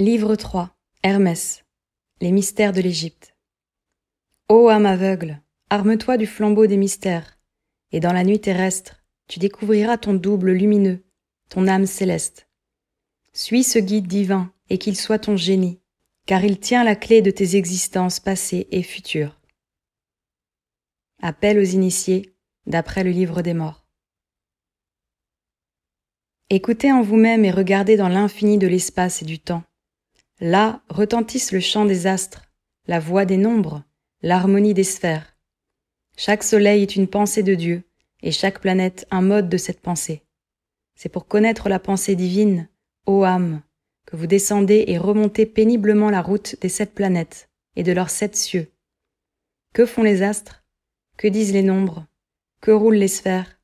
Livre 3 Hermès Les mystères de l'Égypte Ô âme aveugle, arme-toi du flambeau des mystères, et dans la nuit terrestre, tu découvriras ton double lumineux, ton âme céleste. Suis ce guide divin, et qu'il soit ton génie, car il tient la clé de tes existences passées et futures. Appel aux initiés, d'après le livre des morts. Écoutez en vous-même et regardez dans l'infini de l'espace et du temps. Là retentissent le chant des astres, la voix des nombres, l'harmonie des sphères. Chaque soleil est une pensée de Dieu, et chaque planète un mode de cette pensée. C'est pour connaître la pensée divine, ô âme, que vous descendez et remontez péniblement la route des sept planètes et de leurs sept cieux. Que font les astres? Que disent les nombres? Que roulent les sphères?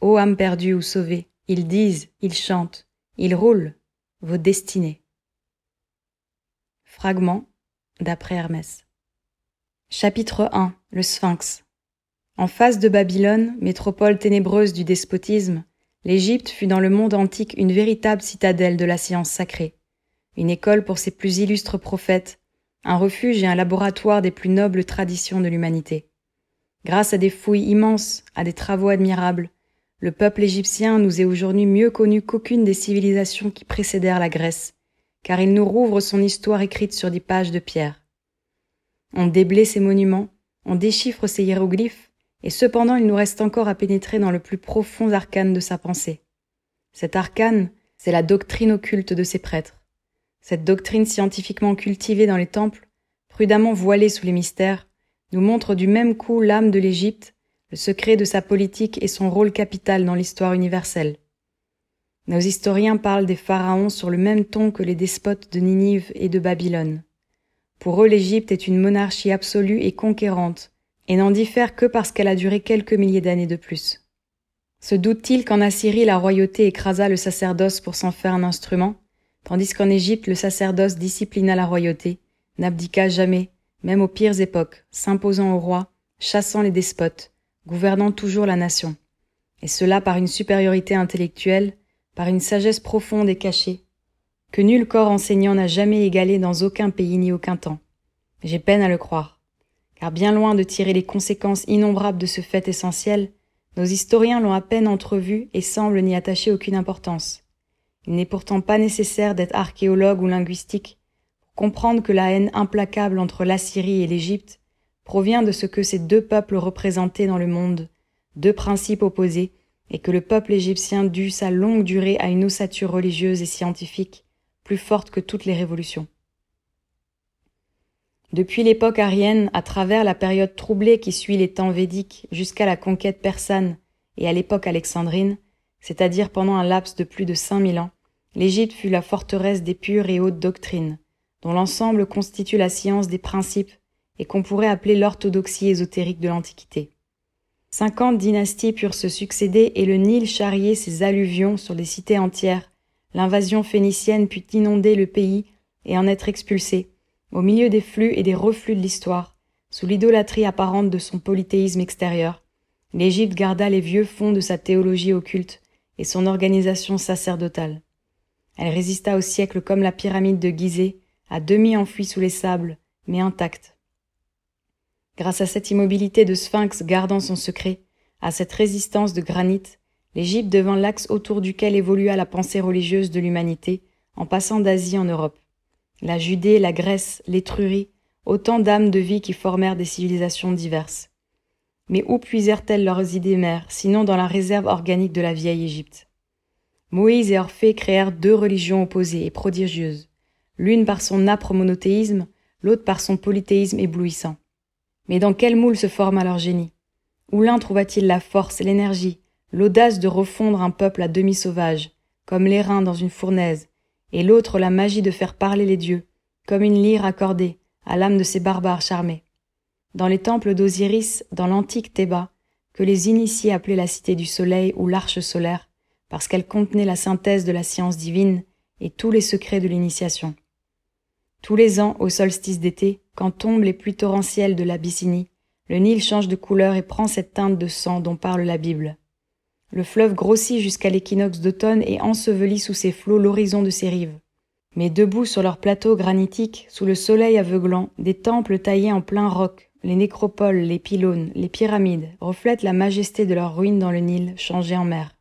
Ô âme perdue ou sauvée, ils disent, ils chantent, ils roulent vos destinées. Fragment d'après Hermès. Chapitre 1 Le Sphinx. En face de Babylone, métropole ténébreuse du despotisme, l'Égypte fut dans le monde antique une véritable citadelle de la science sacrée, une école pour ses plus illustres prophètes, un refuge et un laboratoire des plus nobles traditions de l'humanité. Grâce à des fouilles immenses, à des travaux admirables, le peuple égyptien nous est aujourd'hui mieux connu qu'aucune des civilisations qui précédèrent la Grèce, car il nous rouvre son histoire écrite sur des pages de pierre. On déblaye ses monuments, on déchiffre ses hiéroglyphes, et cependant il nous reste encore à pénétrer dans le plus profond arcane de sa pensée. Cet arcane, c'est la doctrine occulte de ses prêtres. Cette doctrine scientifiquement cultivée dans les temples, prudemment voilée sous les mystères, nous montre du même coup l'âme de l'Égypte le secret de sa politique et son rôle capital dans l'histoire universelle. Nos historiens parlent des pharaons sur le même ton que les despotes de Ninive et de Babylone. Pour eux, l'Égypte est une monarchie absolue et conquérante, et n'en diffère que parce qu'elle a duré quelques milliers d'années de plus. Se doute-t-il qu'en Assyrie la royauté écrasa le sacerdoce pour s'en faire un instrument, tandis qu'en Égypte le sacerdoce disciplina la royauté, n'abdiqua jamais, même aux pires époques, s'imposant au roi, chassant les despotes, gouvernant toujours la nation, et cela par une supériorité intellectuelle, par une sagesse profonde et cachée, que nul corps enseignant n'a jamais égalé dans aucun pays ni aucun temps. J'ai peine à le croire, car bien loin de tirer les conséquences innombrables de ce fait essentiel, nos historiens l'ont à peine entrevu et semblent n'y attacher aucune importance. Il n'est pourtant pas nécessaire d'être archéologue ou linguistique pour comprendre que la haine implacable entre l'Assyrie et l'Égypte provient de ce que ces deux peuples représentaient dans le monde, deux principes opposés, et que le peuple égyptien dut sa longue durée à une ossature religieuse et scientifique plus forte que toutes les révolutions. Depuis l'époque aryenne, à travers la période troublée qui suit les temps védiques jusqu'à la conquête persane et à l'époque alexandrine, c'est-à-dire pendant un laps de plus de cinq mille ans, l'Égypte fut la forteresse des pures et hautes doctrines, dont l'ensemble constitue la science des principes et qu'on pourrait appeler l'orthodoxie ésotérique de l'Antiquité. Cinquante dynasties purent se succéder et le Nil charrier ses alluvions sur des cités entières. L'invasion phénicienne put inonder le pays et en être expulsée, au milieu des flux et des reflux de l'histoire, sous l'idolâtrie apparente de son polythéisme extérieur. L'Égypte garda les vieux fonds de sa théologie occulte et son organisation sacerdotale. Elle résista au siècle comme la pyramide de Gizeh, à demi enfouie sous les sables, mais intacte. Grâce à cette immobilité de sphinx gardant son secret, à cette résistance de granit, l'Égypte devint l'axe autour duquel évolua la pensée religieuse de l'humanité, en passant d'Asie en Europe. La Judée, la Grèce, l'Étrurie, autant d'âmes de vie qui formèrent des civilisations diverses. Mais où puisèrent-elles leurs idées mères, sinon dans la réserve organique de la vieille Égypte? Moïse et Orphée créèrent deux religions opposées et prodigieuses, l'une par son âpre monothéisme, l'autre par son polythéisme éblouissant. Mais dans quel moule se forme leur génie? Où l'un trouva-t-il la force, l'énergie, l'audace de refondre un peuple à demi sauvage, comme l'airain dans une fournaise, et l'autre la magie de faire parler les dieux, comme une lyre accordée à l'âme de ces barbares charmés? Dans les temples d'Osiris, dans l'antique Théba, que les initiés appelaient la cité du soleil ou l'arche solaire, parce qu'elle contenait la synthèse de la science divine et tous les secrets de l'initiation. Tous les ans, au solstice d'été, quand tombent les pluies torrentielles de l'Abyssinie, le Nil change de couleur et prend cette teinte de sang dont parle la Bible. Le fleuve grossit jusqu'à l'équinoxe d'automne et ensevelit sous ses flots l'horizon de ses rives. Mais debout sur leurs plateaux granitiques, sous le soleil aveuglant, des temples taillés en plein roc, les nécropoles, les pylônes, les pyramides reflètent la majesté de leurs ruines dans le Nil, changé en mer.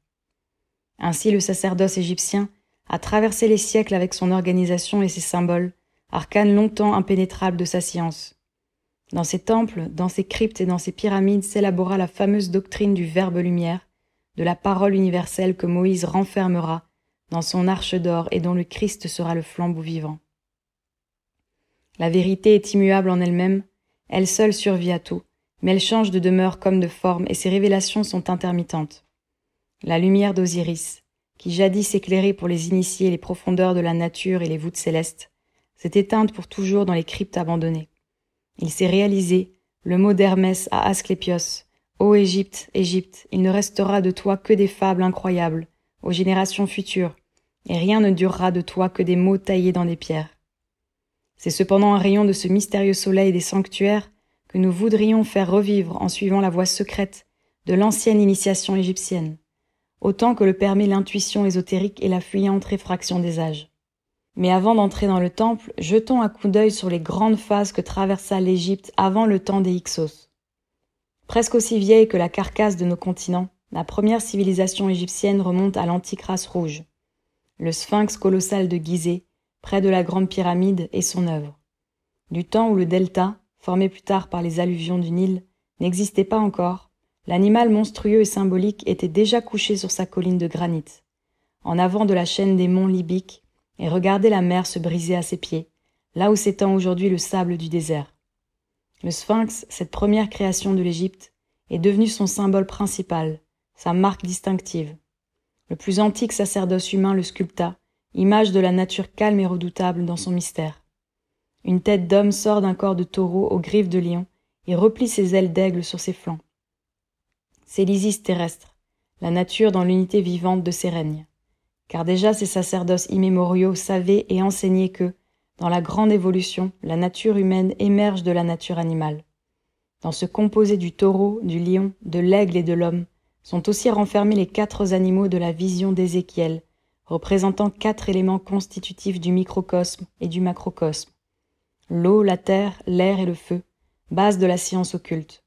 Ainsi le sacerdoce égyptien a traversé les siècles avec son organisation et ses symboles, arcane longtemps impénétrable de sa science. Dans ses temples, dans ses cryptes et dans ses pyramides s'élabora la fameuse doctrine du Verbe lumière, de la parole universelle que Moïse renfermera dans son arche d'or et dont le Christ sera le flambeau vivant. La vérité est immuable en elle-même, elle seule survit à tout, mais elle change de demeure comme de forme et ses révélations sont intermittentes. La lumière d'Osiris, qui jadis éclairait pour les initiés les profondeurs de la nature et les voûtes célestes, s'est éteinte pour toujours dans les cryptes abandonnées. Il s'est réalisé, le mot d'Hermès à Asclépios, Ô Égypte, Égypte, il ne restera de toi que des fables incroyables, aux générations futures, et rien ne durera de toi que des mots taillés dans des pierres. C'est cependant un rayon de ce mystérieux soleil des sanctuaires que nous voudrions faire revivre en suivant la voie secrète de l'ancienne initiation égyptienne, autant que le permet l'intuition ésotérique et la fuyante réfraction des âges. Mais avant d'entrer dans le temple, jetons un coup d'œil sur les grandes phases que traversa l'Égypte avant le temps des Hyksos. Presque aussi vieille que la carcasse de nos continents, la première civilisation égyptienne remonte à l'antique race rouge. Le sphinx colossal de Gizeh, près de la grande pyramide, est son œuvre. Du temps où le delta, formé plus tard par les alluvions du Nil, n'existait pas encore, l'animal monstrueux et symbolique était déjà couché sur sa colline de granit, en avant de la chaîne des monts libyques, et regardait la mer se briser à ses pieds, là où s'étend aujourd'hui le sable du désert. Le sphinx, cette première création de l'Égypte, est devenu son symbole principal, sa marque distinctive. Le plus antique sacerdoce humain le sculpta, image de la nature calme et redoutable dans son mystère. Une tête d'homme sort d'un corps de taureau aux griffes de lion et replie ses ailes d'aigle sur ses flancs. C'est l'Isis terrestre, la nature dans l'unité vivante de ses règnes. Car déjà ces sacerdoces immémoriaux savaient et enseignaient que, dans la grande évolution, la nature humaine émerge de la nature animale. Dans ce composé du taureau, du lion, de l'aigle et de l'homme, sont aussi renfermés les quatre animaux de la vision d'Ézéchiel, représentant quatre éléments constitutifs du microcosme et du macrocosme, l'eau, la terre, l'air et le feu, base de la science occulte.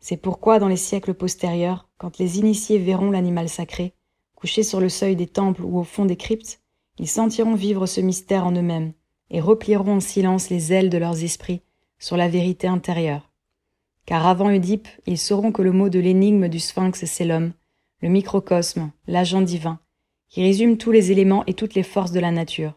C'est pourquoi dans les siècles postérieurs, quand les initiés verront l'animal sacré, couché sur le seuil des temples ou au fond des cryptes, ils sentiront vivre ce mystère en eux-mêmes, et replieront en silence les ailes de leurs esprits sur la vérité intérieure. Car avant Oedipe, ils sauront que le mot de l'énigme du sphinx, c'est l'homme, le microcosme, l'agent divin, qui résume tous les éléments et toutes les forces de la nature.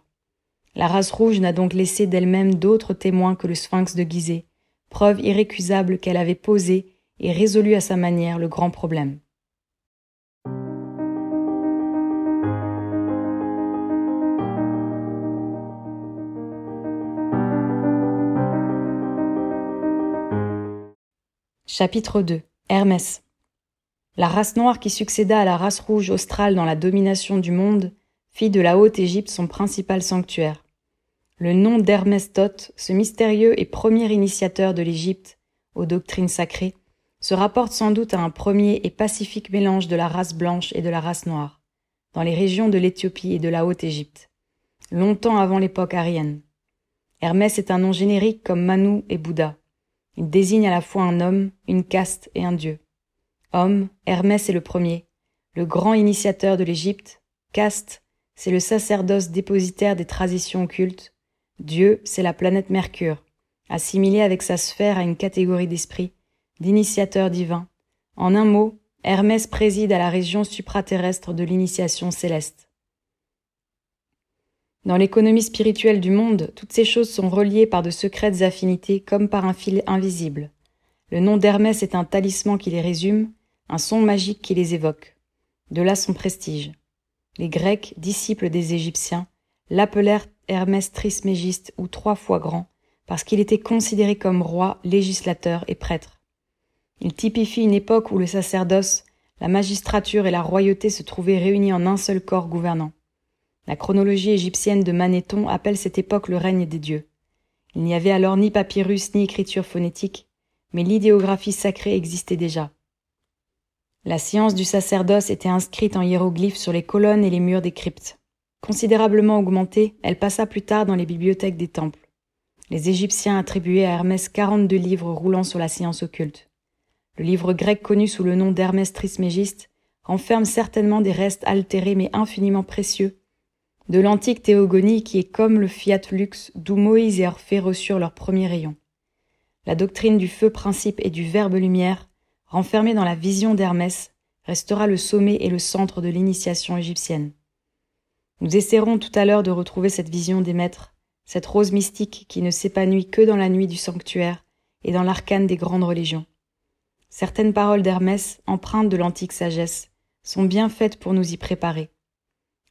La race rouge n'a donc laissé d'elle-même d'autres témoins que le sphinx de Gizeh, preuve irrécusable qu'elle avait posé et résolu à sa manière le grand problème. Chapitre 2 Hermès La race noire qui succéda à la race rouge australe dans la domination du monde fit de la Haute-Égypte son principal sanctuaire. Le nom d'Hermès Thoth, ce mystérieux et premier initiateur de l'Égypte aux doctrines sacrées, se rapporte sans doute à un premier et pacifique mélange de la race blanche et de la race noire, dans les régions de l'Éthiopie et de la Haute-Égypte, longtemps avant l'époque aryenne. Hermès est un nom générique comme Manu et Bouddha. Il désigne à la fois un homme, une caste et un dieu. Homme, Hermès est le premier, le grand initiateur de l'Égypte. Caste, c'est le sacerdoce dépositaire des traditions occultes. Dieu, c'est la planète Mercure, assimilée avec sa sphère à une catégorie d'esprit, d'initiateur divin. En un mot, Hermès préside à la région supraterrestre de l'initiation céleste. Dans l'économie spirituelle du monde, toutes ces choses sont reliées par de secrètes affinités comme par un fil invisible. Le nom d'Hermès est un talisman qui les résume, un son magique qui les évoque. De là son prestige. Les Grecs, disciples des Égyptiens, l'appelèrent Hermès Trismégiste ou trois fois grand, parce qu'il était considéré comme roi, législateur et prêtre. Il typifie une époque où le sacerdoce, la magistrature et la royauté se trouvaient réunis en un seul corps gouvernant. La chronologie égyptienne de Manéthon appelle cette époque le règne des dieux. Il n'y avait alors ni papyrus ni écriture phonétique, mais l'idéographie sacrée existait déjà. La science du sacerdoce était inscrite en hiéroglyphes sur les colonnes et les murs des cryptes. Considérablement augmentée, elle passa plus tard dans les bibliothèques des temples. Les Égyptiens attribuaient à Hermès 42 livres roulant sur la science occulte. Le livre grec connu sous le nom d'Hermès Trismégiste renferme certainement des restes altérés mais infiniment précieux de l'antique théogonie qui est comme le fiat lux d'où Moïse et Orphée reçurent leur premier rayon. La doctrine du feu principe et du verbe lumière, renfermée dans la vision d'Hermès, restera le sommet et le centre de l'initiation égyptienne. Nous essaierons tout à l'heure de retrouver cette vision des maîtres, cette rose mystique qui ne s'épanouit que dans la nuit du sanctuaire et dans l'arcane des grandes religions. Certaines paroles d'Hermès, empreintes de l'antique sagesse, sont bien faites pour nous y préparer.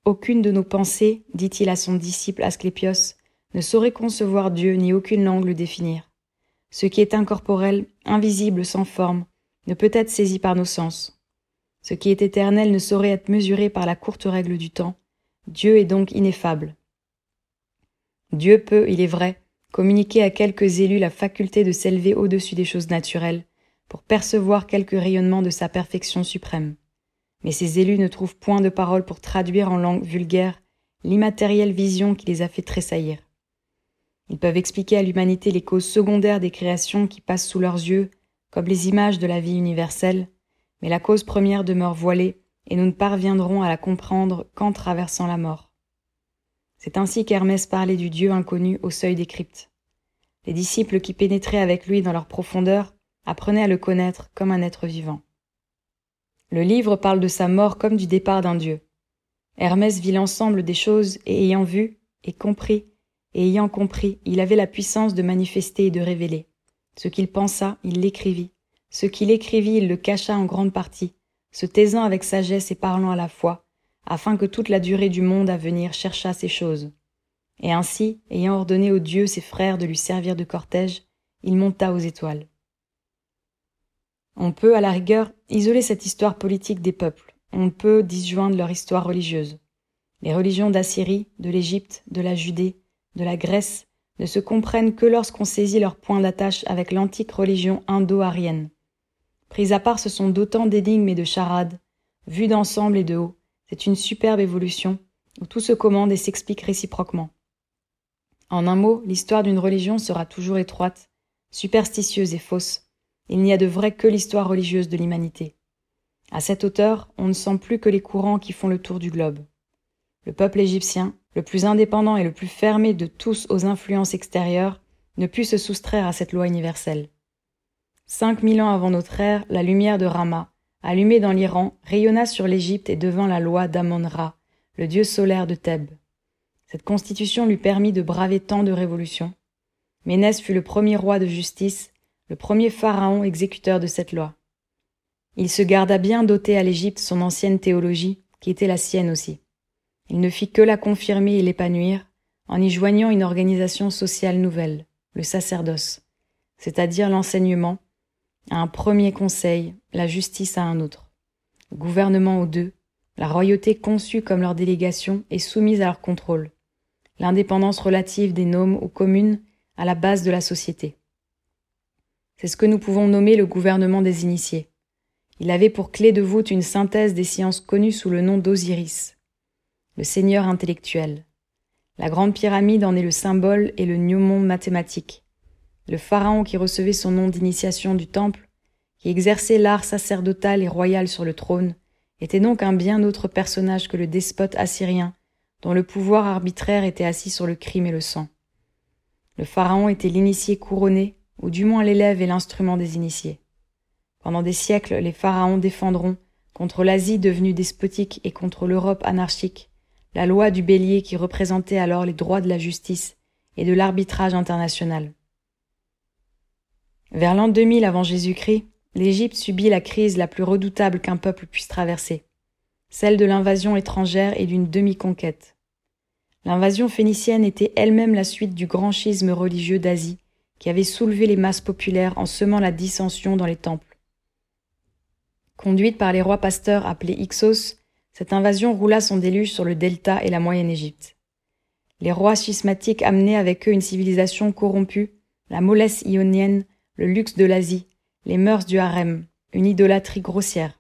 Aucune de nos pensées, dit-il à son disciple Asclépios, ne saurait concevoir Dieu ni aucune langue le définir. Ce qui est incorporel, invisible, sans forme, ne peut être saisi par nos sens. Ce qui est éternel ne saurait être mesuré par la courte règle du temps. Dieu est donc ineffable. Dieu peut, il est vrai, communiquer à quelques élus la faculté de s'élever au-dessus des choses naturelles, pour percevoir quelques rayonnements de sa perfection suprême. Mais ces élus ne trouvent point de paroles pour traduire en langue vulgaire l'immatérielle vision qui les a fait tressaillir. Ils peuvent expliquer à l'humanité les causes secondaires des créations qui passent sous leurs yeux, comme les images de la vie universelle, mais la cause première demeure voilée, et nous ne parviendrons à la comprendre qu'en traversant la mort. C'est ainsi qu'Hermès parlait du Dieu inconnu au seuil des cryptes. Les disciples qui pénétraient avec lui dans leur profondeur apprenaient à le connaître comme un être vivant. Le livre parle de sa mort comme du départ d'un dieu. Hermès vit l'ensemble des choses et ayant vu et compris, et ayant compris, il avait la puissance de manifester et de révéler. Ce qu'il pensa, il l'écrivit. Ce qu'il écrivit, il le cacha en grande partie, se taisant avec sagesse et parlant à la fois, afin que toute la durée du monde à venir cherchât ces choses. Et ainsi, ayant ordonné aux dieux ses frères de lui servir de cortège, il monta aux étoiles. On peut, à la rigueur, isoler cette histoire politique des peuples. On peut disjoindre leur histoire religieuse. Les religions d'Assyrie, de l'Égypte, de la Judée, de la Grèce ne se comprennent que lorsqu'on saisit leur point d'attache avec l'antique religion indo-arienne. Prises à part, ce sont d'autant d'énigmes et de charades. Vues d'ensemble et de haut, c'est une superbe évolution où tout se commande et s'explique réciproquement. En un mot, l'histoire d'une religion sera toujours étroite, superstitieuse et fausse, il n'y a de vrai que l'histoire religieuse de l'humanité. À cette hauteur, on ne sent plus que les courants qui font le tour du globe. Le peuple égyptien, le plus indépendant et le plus fermé de tous aux influences extérieures, ne put se soustraire à cette loi universelle. Cinq mille ans avant notre ère, la lumière de Rama, allumée dans l'Iran, rayonna sur l'Égypte et devint la loi d'Amon-Ra, le dieu solaire de Thèbes. Cette constitution lui permit de braver tant de révolutions. Ménès fut le premier roi de justice le premier pharaon exécuteur de cette loi. Il se garda bien d'ôter à l'Égypte son ancienne théologie, qui était la sienne aussi. Il ne fit que la confirmer et l'épanouir, en y joignant une organisation sociale nouvelle, le sacerdoce, c'est-à-dire l'enseignement, à un premier conseil, la justice à un autre, le gouvernement aux deux, la royauté conçue comme leur délégation et soumise à leur contrôle, l'indépendance relative des noms aux communes à la base de la société. C'est ce que nous pouvons nommer le gouvernement des initiés. Il avait pour clé de voûte une synthèse des sciences connues sous le nom d'Osiris, le seigneur intellectuel. La grande pyramide en est le symbole et le mnemon mathématique. Le pharaon qui recevait son nom d'initiation du temple, qui exerçait l'art sacerdotal et royal sur le trône, était donc un bien autre personnage que le despote assyrien, dont le pouvoir arbitraire était assis sur le crime et le sang. Le pharaon était l'initié couronné, ou du moins l'élève et l'instrument des initiés. Pendant des siècles, les pharaons défendront, contre l'Asie devenue despotique et contre l'Europe anarchique, la loi du bélier qui représentait alors les droits de la justice et de l'arbitrage international. Vers l'an 2000 avant Jésus-Christ, l'Égypte subit la crise la plus redoutable qu'un peuple puisse traverser, celle de l'invasion étrangère et d'une demi-conquête. L'invasion phénicienne était elle-même la suite du grand schisme religieux d'Asie qui avait soulevé les masses populaires en semant la dissension dans les temples. Conduite par les rois pasteurs appelés Ixos, cette invasion roula son déluge sur le delta et la moyenne Égypte. Les rois schismatiques amenaient avec eux une civilisation corrompue, la mollesse ionienne, le luxe de l'Asie, les mœurs du harem, une idolâtrie grossière.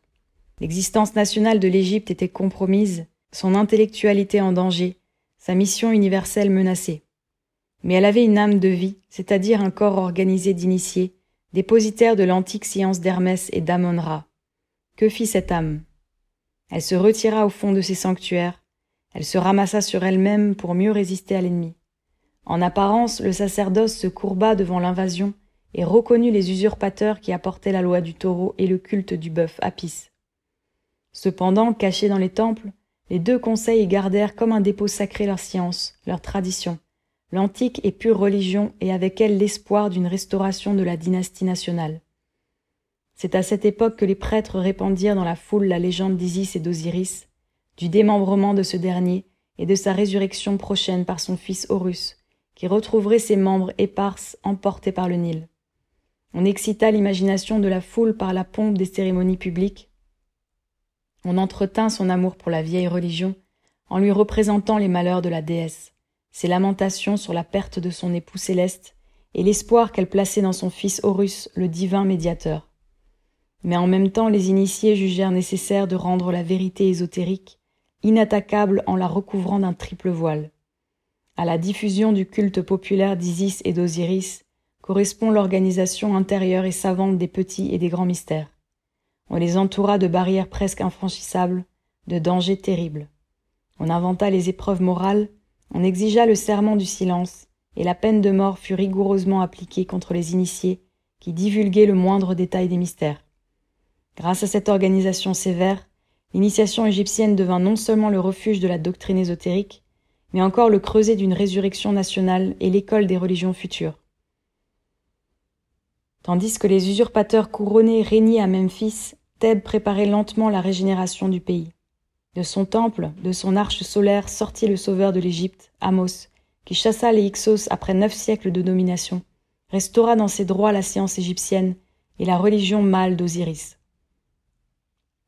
L'existence nationale de l'Égypte était compromise son intellectualité en danger, sa mission universelle menacée. Mais elle avait une âme de vie, c'est-à-dire un corps organisé d'initiés, dépositaire de l'antique science d'Hermès et d'Amon-Ra. Que fit cette âme? Elle se retira au fond de ses sanctuaires, elle se ramassa sur elle-même pour mieux résister à l'ennemi. En apparence, le sacerdoce se courba devant l'invasion et reconnut les usurpateurs qui apportaient la loi du taureau et le culte du bœuf Apis. Cependant, cachés dans les temples, les deux conseils gardèrent comme un dépôt sacré leur science, leur tradition, l'antique et pure religion et avec elle l'espoir d'une restauration de la dynastie nationale. C'est à cette époque que les prêtres répandirent dans la foule la légende d'Isis et d'Osiris, du démembrement de ce dernier et de sa résurrection prochaine par son fils Horus, qui retrouverait ses membres éparses emportés par le Nil. On excita l'imagination de la foule par la pompe des cérémonies publiques. On entretint son amour pour la vieille religion en lui représentant les malheurs de la déesse ses lamentations sur la perte de son époux céleste et l'espoir qu'elle plaçait dans son fils Horus, le divin médiateur. Mais en même temps, les initiés jugèrent nécessaire de rendre la vérité ésotérique inattaquable en la recouvrant d'un triple voile. À la diffusion du culte populaire d'Isis et d'Osiris correspond l'organisation intérieure et savante des petits et des grands mystères. On les entoura de barrières presque infranchissables, de dangers terribles. On inventa les épreuves morales on exigea le serment du silence, et la peine de mort fut rigoureusement appliquée contre les initiés qui divulguaient le moindre détail des mystères. Grâce à cette organisation sévère, l'initiation égyptienne devint non seulement le refuge de la doctrine ésotérique, mais encore le creuset d'une résurrection nationale et l'école des religions futures. Tandis que les usurpateurs couronnés régnaient à Memphis, Thèbes préparait lentement la régénération du pays. De son temple, de son arche solaire sortit le sauveur de l'Égypte, Amos, qui chassa les Hyksos après neuf siècles de domination, restaura dans ses droits la science égyptienne et la religion mâle d'Osiris.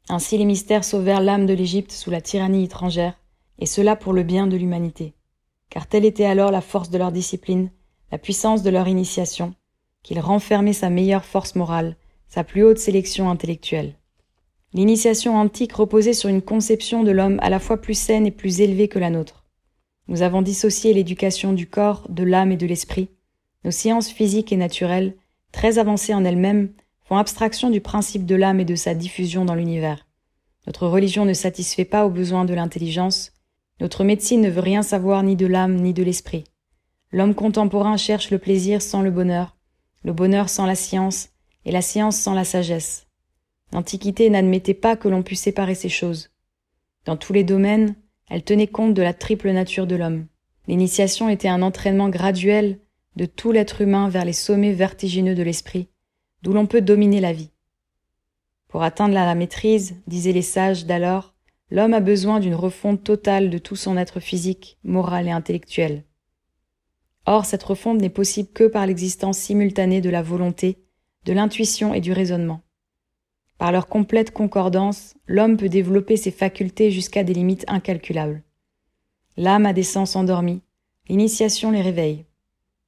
Ainsi les mystères sauvèrent l'âme de l'Égypte sous la tyrannie étrangère, et cela pour le bien de l'humanité, car telle était alors la force de leur discipline, la puissance de leur initiation, qu'ils renfermaient sa meilleure force morale, sa plus haute sélection intellectuelle. L'initiation antique reposait sur une conception de l'homme à la fois plus saine et plus élevée que la nôtre. Nous avons dissocié l'éducation du corps, de l'âme et de l'esprit. Nos sciences physiques et naturelles, très avancées en elles-mêmes, font abstraction du principe de l'âme et de sa diffusion dans l'univers. Notre religion ne satisfait pas aux besoins de l'intelligence. Notre médecine ne veut rien savoir ni de l'âme ni de l'esprit. L'homme contemporain cherche le plaisir sans le bonheur, le bonheur sans la science, et la science sans la sagesse. L'Antiquité n'admettait pas que l'on puisse séparer ces choses. Dans tous les domaines, elle tenait compte de la triple nature de l'homme. L'initiation était un entraînement graduel de tout l'être humain vers les sommets vertigineux de l'esprit, d'où l'on peut dominer la vie. Pour atteindre la maîtrise, disaient les sages d'alors, l'homme a besoin d'une refonte totale de tout son être physique, moral et intellectuel. Or, cette refonte n'est possible que par l'existence simultanée de la volonté, de l'intuition et du raisonnement. Par leur complète concordance, l'homme peut développer ses facultés jusqu'à des limites incalculables. L'âme a des sens endormis, l'initiation les réveille.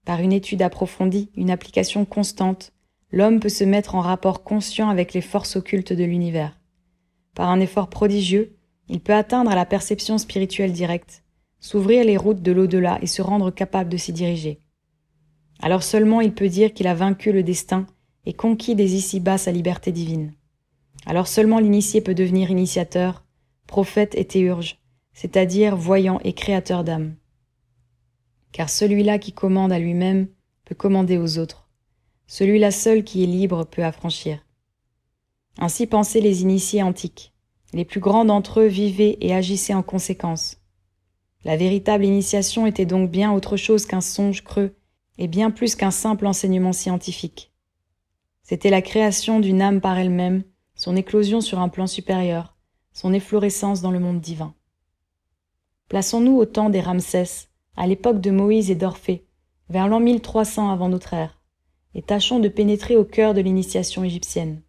Par une étude approfondie, une application constante, l'homme peut se mettre en rapport conscient avec les forces occultes de l'univers. Par un effort prodigieux, il peut atteindre la perception spirituelle directe, s'ouvrir les routes de l'au-delà et se rendre capable de s'y diriger. Alors seulement il peut dire qu'il a vaincu le destin et conquis des ici-bas sa liberté divine. Alors seulement l'initié peut devenir initiateur, prophète et théurge, c'est-à-dire voyant et créateur d'âme. Car celui-là qui commande à lui-même peut commander aux autres. Celui-là seul qui est libre peut affranchir. Ainsi pensaient les initiés antiques. Les plus grands d'entre eux vivaient et agissaient en conséquence. La véritable initiation était donc bien autre chose qu'un songe creux et bien plus qu'un simple enseignement scientifique. C'était la création d'une âme par elle-même son éclosion sur un plan supérieur, son efflorescence dans le monde divin. Plaçons-nous au temps des Ramsès, à l'époque de Moïse et d'Orphée, vers l'an 1300 avant notre ère, et tâchons de pénétrer au cœur de l'initiation égyptienne.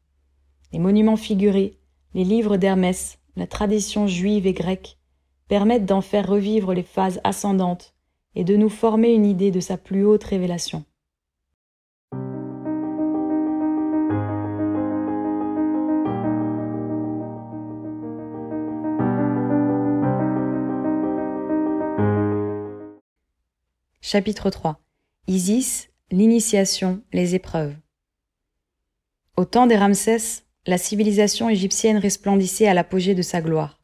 Les monuments figurés, les livres d'Hermès, la tradition juive et grecque permettent d'en faire revivre les phases ascendantes et de nous former une idée de sa plus haute révélation. Chapitre 3 Isis, l'initiation, les épreuves. Au temps des Ramsès, la civilisation égyptienne resplendissait à l'apogée de sa gloire.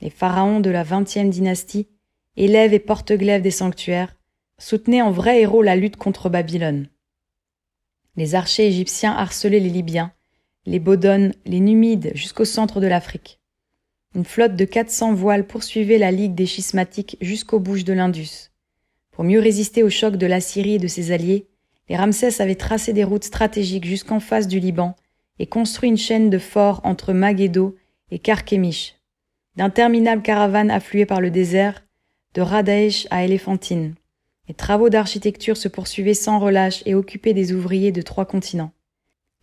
Les pharaons de la vingtième dynastie, élèves et porte-glaives des sanctuaires, soutenaient en vrais héros la lutte contre Babylone. Les archers égyptiens harcelaient les Libyens, les Bodones, les Numides jusqu'au centre de l'Afrique. Une flotte de 400 voiles poursuivait la ligue des schismatiques jusqu'aux bouches de l'Indus. Pour mieux résister au choc de la Syrie et de ses alliés, les Ramsès avaient tracé des routes stratégiques jusqu'en face du Liban et construit une chaîne de forts entre Maghédo et Carchemish. D'interminables caravanes affluaient par le désert, de Radaesh à Éléphantine. Les travaux d'architecture se poursuivaient sans relâche et occupaient des ouvriers de trois continents.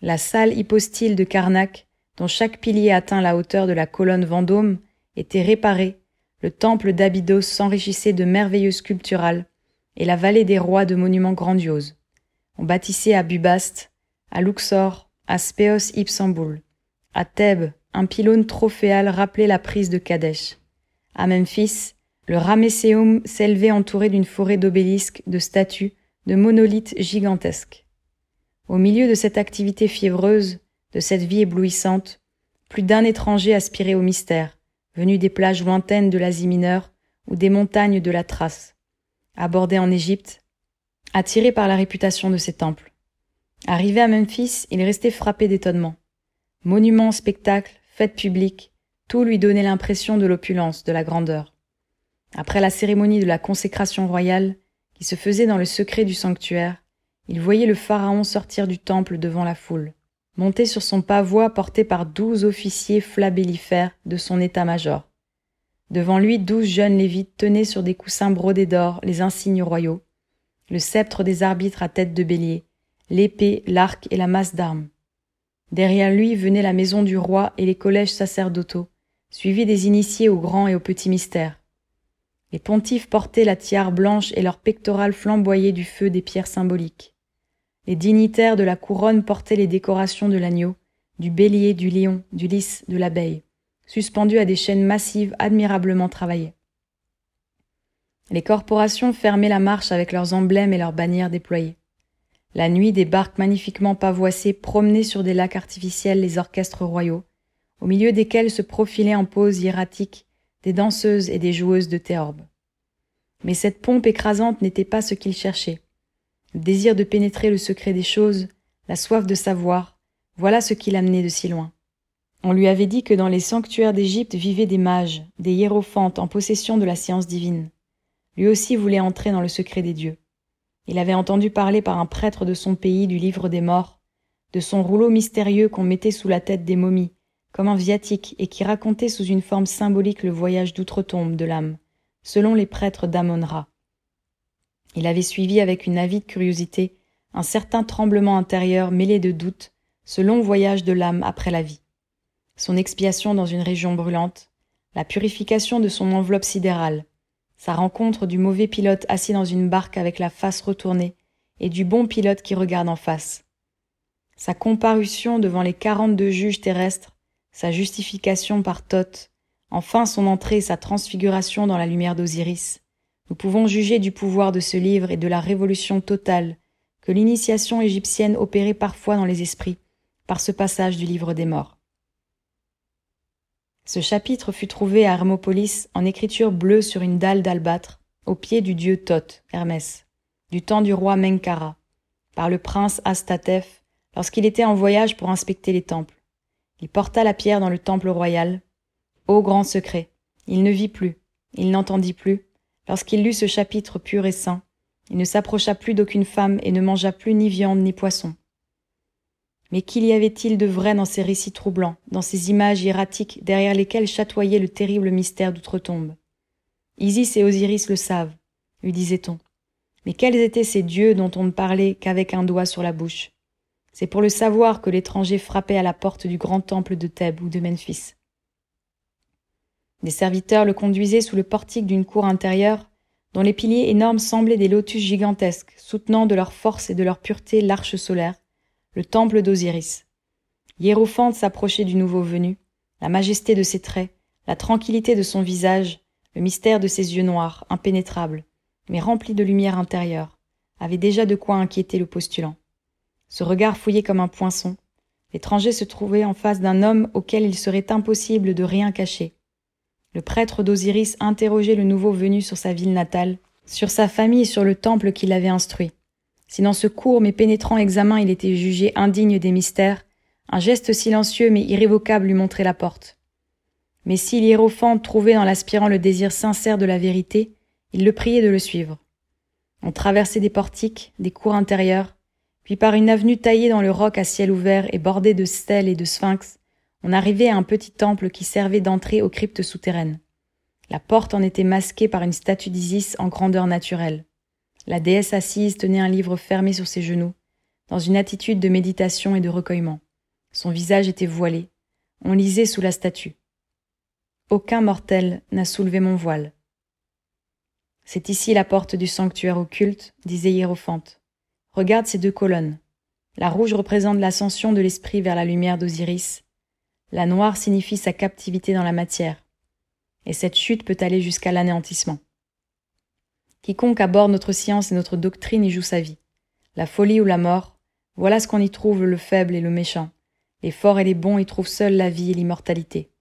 La salle hypostyle de Karnak, dont chaque pilier atteint la hauteur de la colonne Vendôme, était réparée, le temple d'Abydos s'enrichissait de merveilleux sculpturales, et la vallée des rois de monuments grandioses. On bâtissait à Bubast, à Luxor, à Spéos Ipsamboul. À Thèbes, un pylône trophéal rappelait la prise de Kadesh. À Memphis, le Ramesseum s'élevait entouré d'une forêt d'obélisques, de statues, de monolithes gigantesques. Au milieu de cette activité fiévreuse, de cette vie éblouissante, plus d'un étranger aspirait au mystère, venu des plages lointaines de l'Asie mineure ou des montagnes de la Thrace abordé en Égypte, attiré par la réputation de ces temples. Arrivé à Memphis, il restait frappé d'étonnement. Monuments, spectacles, fêtes publiques, tout lui donnait l'impression de l'opulence, de la grandeur. Après la cérémonie de la consécration royale, qui se faisait dans le secret du sanctuaire, il voyait le pharaon sortir du temple devant la foule, monter sur son pavois porté par douze officiers flabellifères de son état-major. Devant lui, douze jeunes lévites tenaient sur des coussins brodés d'or les insignes royaux, le sceptre des arbitres à tête de bélier, l'épée, l'arc et la masse d'armes. Derrière lui venait la maison du roi et les collèges sacerdotaux, suivis des initiés aux grands et aux petits mystères. Les pontifes portaient la tiare blanche et leurs pectorales flamboyaient du feu des pierres symboliques. Les dignitaires de la couronne portaient les décorations de l'agneau, du bélier, du lion, du lys, de l'abeille suspendus à des chaînes massives admirablement travaillées. Les corporations fermaient la marche avec leurs emblèmes et leurs bannières déployées. La nuit, des barques magnifiquement pavoissées promenaient sur des lacs artificiels les orchestres royaux, au milieu desquels se profilaient en pose hiératique des danseuses et des joueuses de théorbes. Mais cette pompe écrasante n'était pas ce qu'il cherchait. Le désir de pénétrer le secret des choses, la soif de savoir, voilà ce qui l'amenait de si loin. On lui avait dit que dans les sanctuaires d'Égypte vivaient des mages, des hiérophantes en possession de la science divine. Lui aussi voulait entrer dans le secret des dieux. Il avait entendu parler par un prêtre de son pays du livre des morts, de son rouleau mystérieux qu'on mettait sous la tête des momies, comme un viatique, et qui racontait sous une forme symbolique le voyage d'outre-tombe de l'âme, selon les prêtres d'Amon-Ra. Il avait suivi avec une avide curiosité un certain tremblement intérieur mêlé de doute, ce long voyage de l'âme après la vie son expiation dans une région brûlante, la purification de son enveloppe sidérale, sa rencontre du mauvais pilote assis dans une barque avec la face retournée et du bon pilote qui regarde en face, sa comparution devant les quarante-deux juges terrestres, sa justification par Thoth, enfin son entrée et sa transfiguration dans la lumière d'Osiris, nous pouvons juger du pouvoir de ce livre et de la révolution totale que l'initiation égyptienne opérait parfois dans les esprits par ce passage du livre des morts. Ce chapitre fut trouvé à Hermopolis en écriture bleue sur une dalle d'albâtre, au pied du dieu Thoth, Hermès, du temps du roi Menkara, par le prince Astatef, lorsqu'il était en voyage pour inspecter les temples. Il porta la pierre dans le temple royal. Ô grand secret, il ne vit plus, il n'entendit plus. Lorsqu'il lut ce chapitre pur et saint, il ne s'approcha plus d'aucune femme et ne mangea plus ni viande ni poisson. Mais qu'il y avait-il de vrai dans ces récits troublants, dans ces images hiératiques derrière lesquelles chatoyait le terrible mystère d'outre-tombe? Isis et Osiris le savent, lui disait-on. Mais quels étaient ces dieux dont on ne parlait qu'avec un doigt sur la bouche? C'est pour le savoir que l'étranger frappait à la porte du grand temple de Thèbes ou de Memphis. Des serviteurs le conduisaient sous le portique d'une cour intérieure, dont les piliers énormes semblaient des lotus gigantesques, soutenant de leur force et de leur pureté l'arche solaire, le temple d'Osiris. Hiérophante s'approchait du nouveau venu, la majesté de ses traits, la tranquillité de son visage, le mystère de ses yeux noirs, impénétrables, mais rempli de lumière intérieure, avait déjà de quoi inquiéter le postulant. Ce regard fouillait comme un poinçon. L'étranger se trouvait en face d'un homme auquel il serait impossible de rien cacher. Le prêtre d'Osiris interrogeait le nouveau venu sur sa ville natale, sur sa famille et sur le temple qui l'avait instruit. Si dans ce court mais pénétrant examen il était jugé indigne des mystères, un geste silencieux mais irrévocable lui montrait la porte. Mais si l'hiérophante trouvait dans l'aspirant le désir sincère de la vérité, il le priait de le suivre. On traversait des portiques, des cours intérieures, puis par une avenue taillée dans le roc à ciel ouvert et bordée de stèles et de sphinx, on arrivait à un petit temple qui servait d'entrée aux cryptes souterraines. La porte en était masquée par une statue d'Isis en grandeur naturelle. La déesse assise tenait un livre fermé sur ses genoux, dans une attitude de méditation et de recueillement. Son visage était voilé. On lisait sous la statue. Aucun mortel n'a soulevé mon voile. C'est ici la porte du sanctuaire occulte, disait Hiérophante. Regarde ces deux colonnes. La rouge représente l'ascension de l'esprit vers la lumière d'Osiris. La noire signifie sa captivité dans la matière. Et cette chute peut aller jusqu'à l'anéantissement. Quiconque aborde notre science et notre doctrine y joue sa vie. La folie ou la mort, voilà ce qu'on y trouve le faible et le méchant. Les forts et les bons y trouvent seuls la vie et l'immortalité.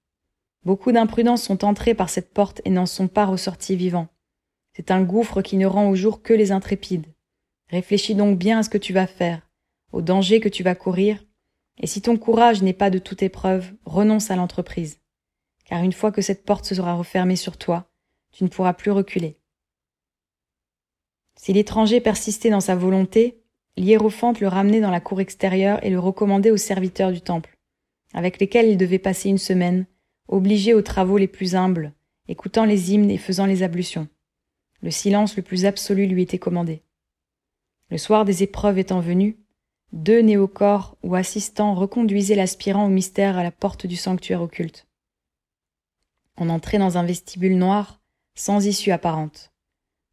Beaucoup d'imprudents sont entrés par cette porte et n'en sont pas ressortis vivants. C'est un gouffre qui ne rend au jour que les intrépides. Réfléchis donc bien à ce que tu vas faire, au danger que tu vas courir, et si ton courage n'est pas de toute épreuve, renonce à l'entreprise. Car une fois que cette porte sera refermée sur toi, tu ne pourras plus reculer. Si l'étranger persistait dans sa volonté, l'hiérophante le ramenait dans la cour extérieure et le recommandait aux serviteurs du temple, avec lesquels il devait passer une semaine, obligé aux travaux les plus humbles, écoutant les hymnes et faisant les ablutions. Le silence le plus absolu lui était commandé. Le soir des épreuves étant venu, deux néocorps ou assistants reconduisaient l'aspirant au mystère à la porte du sanctuaire occulte. On entrait dans un vestibule noir, sans issue apparente.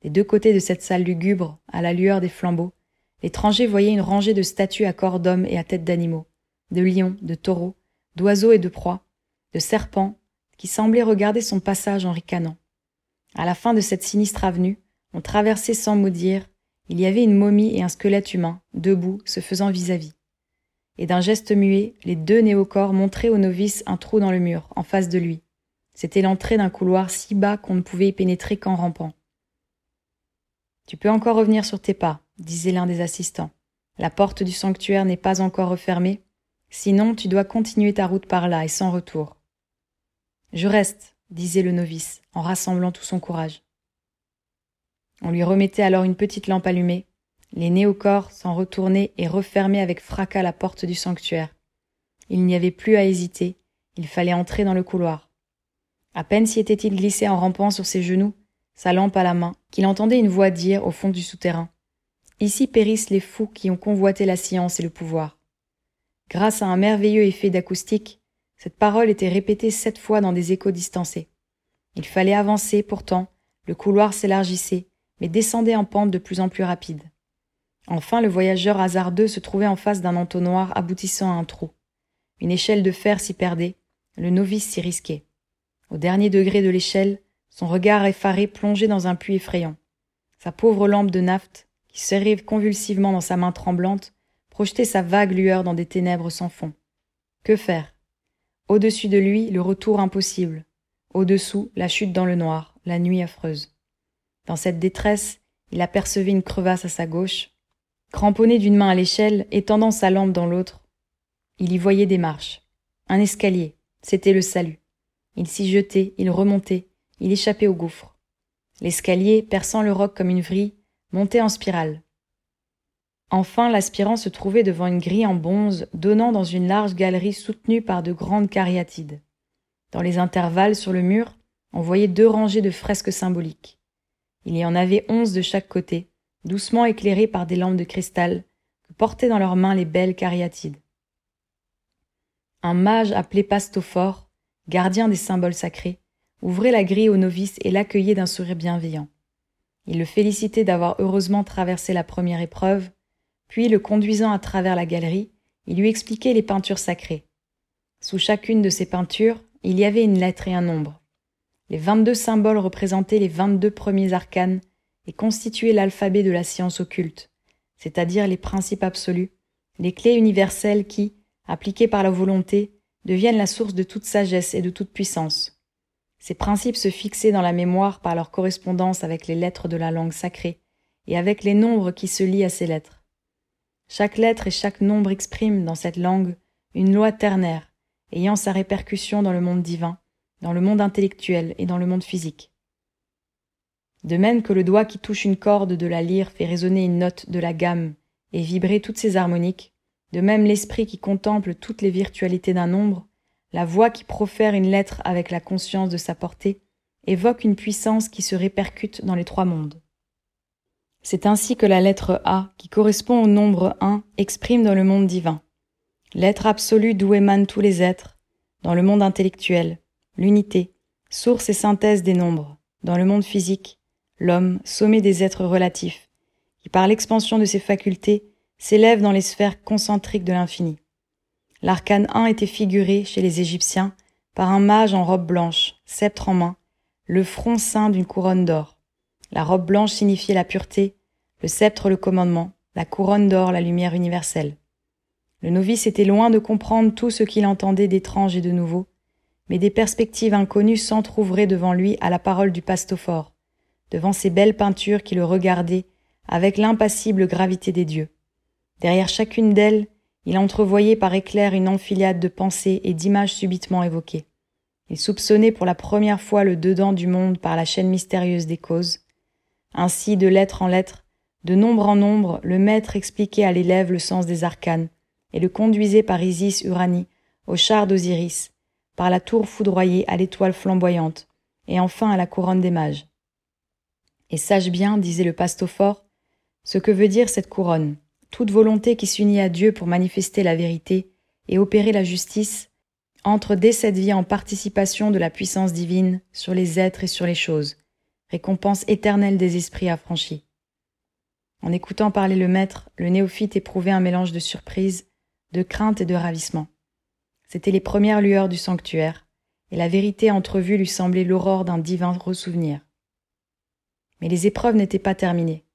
Des deux côtés de cette salle lugubre, à la lueur des flambeaux, l'étranger voyait une rangée de statues à corps d'hommes et à tête d'animaux, de lions, de taureaux, d'oiseaux et de proies, de serpents, qui semblaient regarder son passage en ricanant. À la fin de cette sinistre avenue, on traversait sans mot dire, il y avait une momie et un squelette humain, debout, se faisant vis-à-vis. Et d'un geste muet, les deux néocorps montraient au novice un trou dans le mur, en face de lui. C'était l'entrée d'un couloir si bas qu'on ne pouvait y pénétrer qu'en rampant. Tu peux encore revenir sur tes pas, disait l'un des assistants. La porte du sanctuaire n'est pas encore refermée, sinon tu dois continuer ta route par là et sans retour. Je reste, disait le novice, en rassemblant tout son courage. On lui remettait alors une petite lampe allumée. Les néocorps s'en retournaient et refermaient avec fracas la porte du sanctuaire. Il n'y avait plus à hésiter, il fallait entrer dans le couloir. À peine s'y était-il glissé en rampant sur ses genoux sa lampe à la main, qu'il entendait une voix dire au fond du souterrain. Ici périssent les fous qui ont convoité la science et le pouvoir. Grâce à un merveilleux effet d'acoustique, cette parole était répétée sept fois dans des échos distancés. Il fallait avancer, pourtant, le couloir s'élargissait, mais descendait en pente de plus en plus rapide. Enfin, le voyageur hasardeux se trouvait en face d'un entonnoir aboutissant à un trou. Une échelle de fer s'y perdait, le novice s'y risquait. Au dernier degré de l'échelle, son regard effaré plongeait dans un puits effrayant. Sa pauvre lampe de naphte, qui serrait convulsivement dans sa main tremblante, projetait sa vague lueur dans des ténèbres sans fond. Que faire? Au-dessus de lui, le retour impossible. Au-dessous, la chute dans le noir, la nuit affreuse. Dans cette détresse, il apercevait une crevasse à sa gauche. Cramponné d'une main à l'échelle, étendant sa lampe dans l'autre, il y voyait des marches. Un escalier. C'était le salut. Il s'y jetait, il remontait, il échappait au gouffre. L'escalier, perçant le roc comme une vrille, montait en spirale. Enfin, l'aspirant se trouvait devant une grille en bonze donnant dans une large galerie soutenue par de grandes cariatides. Dans les intervalles sur le mur, on voyait deux rangées de fresques symboliques. Il y en avait onze de chaque côté, doucement éclairées par des lampes de cristal que portaient dans leurs mains les belles cariatides. Un mage appelé Pastophore, gardien des symboles sacrés, ouvrait la grille au novice et l'accueillait d'un sourire bienveillant. Il le félicitait d'avoir heureusement traversé la première épreuve, puis, le conduisant à travers la galerie, il lui expliquait les peintures sacrées. Sous chacune de ces peintures, il y avait une lettre et un nombre. Les vingt-deux symboles représentaient les vingt-deux premiers arcanes et constituer l'alphabet de la science occulte, c'est-à-dire les principes absolus, les clés universelles qui, appliquées par la volonté, deviennent la source de toute sagesse et de toute puissance. Ces principes se fixaient dans la mémoire par leur correspondance avec les lettres de la langue sacrée et avec les nombres qui se lient à ces lettres. Chaque lettre et chaque nombre expriment dans cette langue une loi ternaire, ayant sa répercussion dans le monde divin, dans le monde intellectuel et dans le monde physique. De même que le doigt qui touche une corde de la lyre fait résonner une note de la gamme et vibrer toutes ses harmoniques, de même l'esprit qui contemple toutes les virtualités d'un nombre, la voix qui profère une lettre avec la conscience de sa portée, évoque une puissance qui se répercute dans les trois mondes. C'est ainsi que la lettre A, qui correspond au nombre 1, exprime dans le monde divin. L'être absolu d'où émanent tous les êtres, dans le monde intellectuel, l'unité, source et synthèse des nombres, dans le monde physique, l'homme, sommet des êtres relatifs, qui par l'expansion de ses facultés s'élève dans les sphères concentriques de l'infini. L'arcane 1 était figuré, chez les Égyptiens, par un mage en robe blanche, sceptre en main, le front ceint d'une couronne d'or. La robe blanche signifiait la pureté, le sceptre le commandement, la couronne d'or la lumière universelle. Le novice était loin de comprendre tout ce qu'il entendait d'étrange et de nouveau, mais des perspectives inconnues s'entr'ouvraient devant lui à la parole du pastophore, devant ces belles peintures qui le regardaient avec l'impassible gravité des dieux. Derrière chacune d'elles, il entrevoyait par éclair une enfilade de pensées et d'images subitement évoquées. Il soupçonnait pour la première fois le dedans du monde par la chaîne mystérieuse des causes. Ainsi, de lettre en lettre, de nombre en nombre, le maître expliquait à l'élève le sens des arcanes, et le conduisait par Isis Uranie, au char d'Osiris, par la tour foudroyée à l'étoile flamboyante, et enfin à la couronne des mages. Et sache bien, disait le pastophore, ce que veut dire cette couronne. Toute volonté qui s'unit à Dieu pour manifester la vérité et opérer la justice entre dès cette vie en participation de la puissance divine sur les êtres et sur les choses, récompense éternelle des esprits affranchis. En écoutant parler le maître, le néophyte éprouvait un mélange de surprise, de crainte et de ravissement. C'étaient les premières lueurs du sanctuaire, et la vérité entrevue lui semblait l'aurore d'un divin ressouvenir. Mais les épreuves n'étaient pas terminées.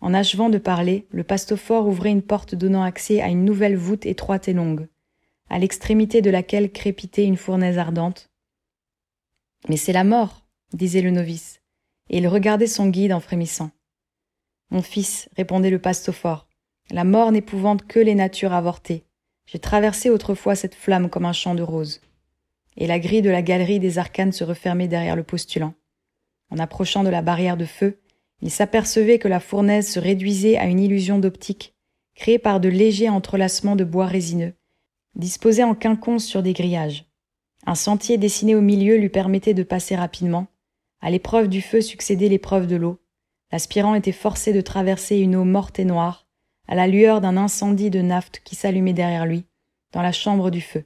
En achevant de parler, le pastophore ouvrait une porte donnant accès à une nouvelle voûte étroite et longue, à l'extrémité de laquelle crépitait une fournaise ardente. Mais c'est la mort, disait le novice, et il regardait son guide en frémissant. Mon fils, répondait le pastophore, la mort n'épouvante que les natures avortées. J'ai traversé autrefois cette flamme comme un champ de roses. Et la grille de la galerie des arcanes se refermait derrière le postulant. En approchant de la barrière de feu, il s'apercevait que la fournaise se réduisait à une illusion d'optique, créée par de légers entrelacements de bois résineux, disposés en quinconce sur des grillages. Un sentier dessiné au milieu lui permettait de passer rapidement. À l'épreuve du feu succédait l'épreuve de l'eau. L'aspirant était forcé de traverser une eau morte et noire, à la lueur d'un incendie de naphte qui s'allumait derrière lui, dans la chambre du feu.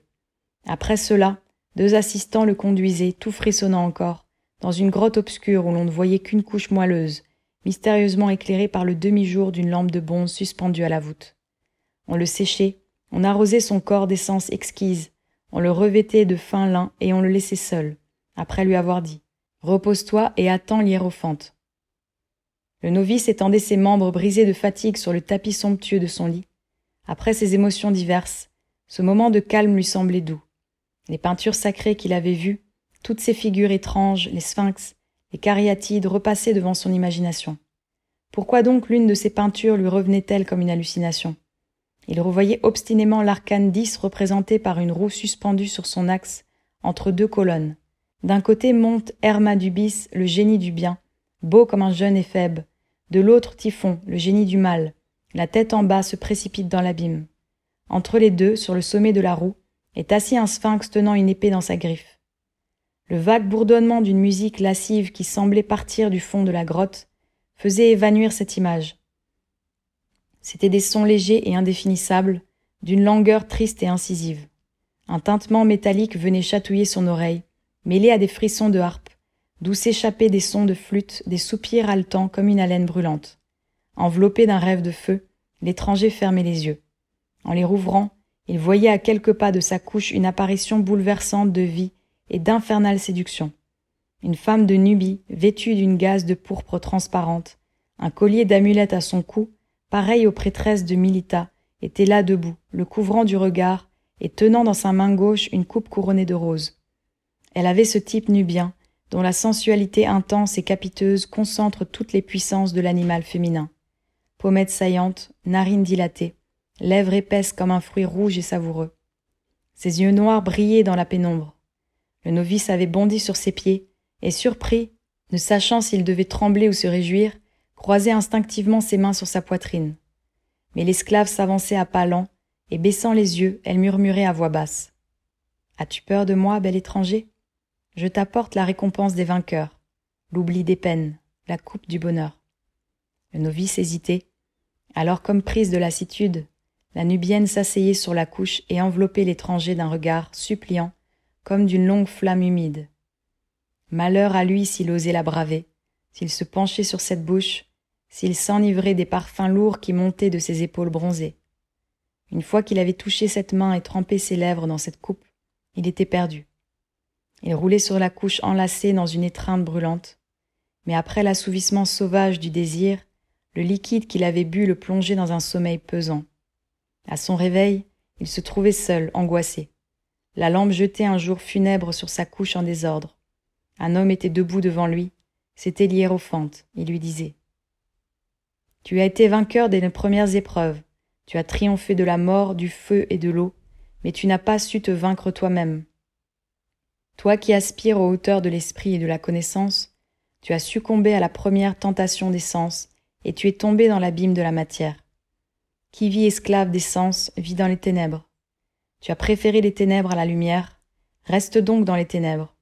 Après cela, deux assistants le conduisaient, tout frissonnant encore, dans une grotte obscure où l'on ne voyait qu'une couche moelleuse, mystérieusement éclairé par le demi-jour d'une lampe de bronze suspendue à la voûte. On le séchait, on arrosait son corps d'essence exquise, on le revêtait de fin lin et on le laissait seul, après lui avoir dit Repose-toi et attends l'hiérophante. Le novice étendait ses membres brisés de fatigue sur le tapis somptueux de son lit. Après ses émotions diverses, ce moment de calme lui semblait doux. Les peintures sacrées qu'il avait vues, toutes ces figures étranges, les sphinx, les cariatides repassaient devant son imagination. Pourquoi donc l'une de ces peintures lui revenait-elle comme une hallucination? Il revoyait obstinément l'arcane 10 représenté par une roue suspendue sur son axe entre deux colonnes. D'un côté monte Hermadubis, le génie du bien, beau comme un jeune éphèbe. De l'autre Typhon, le génie du mal. La tête en bas se précipite dans l'abîme. Entre les deux, sur le sommet de la roue, est assis un sphinx tenant une épée dans sa griffe. Le vague bourdonnement d'une musique lascive qui semblait partir du fond de la grotte faisait évanouir cette image. C'étaient des sons légers et indéfinissables, d'une langueur triste et incisive. Un tintement métallique venait chatouiller son oreille, mêlé à des frissons de harpe, d'où s'échappaient des sons de flûte, des soupirs haletants comme une haleine brûlante. Enveloppé d'un rêve de feu, l'étranger fermait les yeux. En les rouvrant, il voyait à quelques pas de sa couche une apparition bouleversante de vie et d'infernale séduction. Une femme de Nubie, vêtue d'une gaze de pourpre transparente, Un collier d'amulettes à son cou, pareil aux prêtresses de Milita, était là debout, le couvrant du regard, et tenant dans sa main gauche une coupe couronnée de roses. Elle avait ce type nubien, dont la sensualité intense et capiteuse concentre toutes les puissances de l'animal féminin. Pommettes saillantes, narines dilatées, lèvres épaisses comme un fruit rouge et savoureux. Ses yeux noirs brillaient dans la pénombre. Le novice avait bondi sur ses pieds, et surpris, ne sachant s'il devait trembler ou se réjouir, croisait instinctivement ses mains sur sa poitrine. Mais l'esclave s'avançait à pas lents, et baissant les yeux, elle murmurait à voix basse. As-tu peur de moi, bel étranger? Je t'apporte la récompense des vainqueurs, l'oubli des peines, la coupe du bonheur. Le novice hésitait. Alors, comme prise de lassitude, la Nubienne s'asseyait sur la couche et enveloppait l'étranger d'un regard suppliant, comme d'une longue flamme humide. Malheur à lui s'il osait la braver, s'il se penchait sur cette bouche, s'il s'enivrait des parfums lourds qui montaient de ses épaules bronzées. Une fois qu'il avait touché cette main et trempé ses lèvres dans cette coupe, il était perdu. Il roulait sur la couche enlacée dans une étreinte brûlante, mais après l'assouvissement sauvage du désir, le liquide qu'il avait bu le plongeait dans un sommeil pesant. À son réveil, il se trouvait seul, angoissé. La lampe jetait un jour funèbre sur sa couche en désordre. Un homme était debout devant lui. C'était l'hiérophante. Il lui disait Tu as été vainqueur des premières épreuves. Tu as triomphé de la mort, du feu et de l'eau, mais tu n'as pas su te vaincre toi-même. Toi qui aspires aux hauteurs de l'esprit et de la connaissance, tu as succombé à la première tentation des sens, et tu es tombé dans l'abîme de la matière. Qui vit esclave des sens vit dans les ténèbres. Tu as préféré les ténèbres à la lumière, reste donc dans les ténèbres.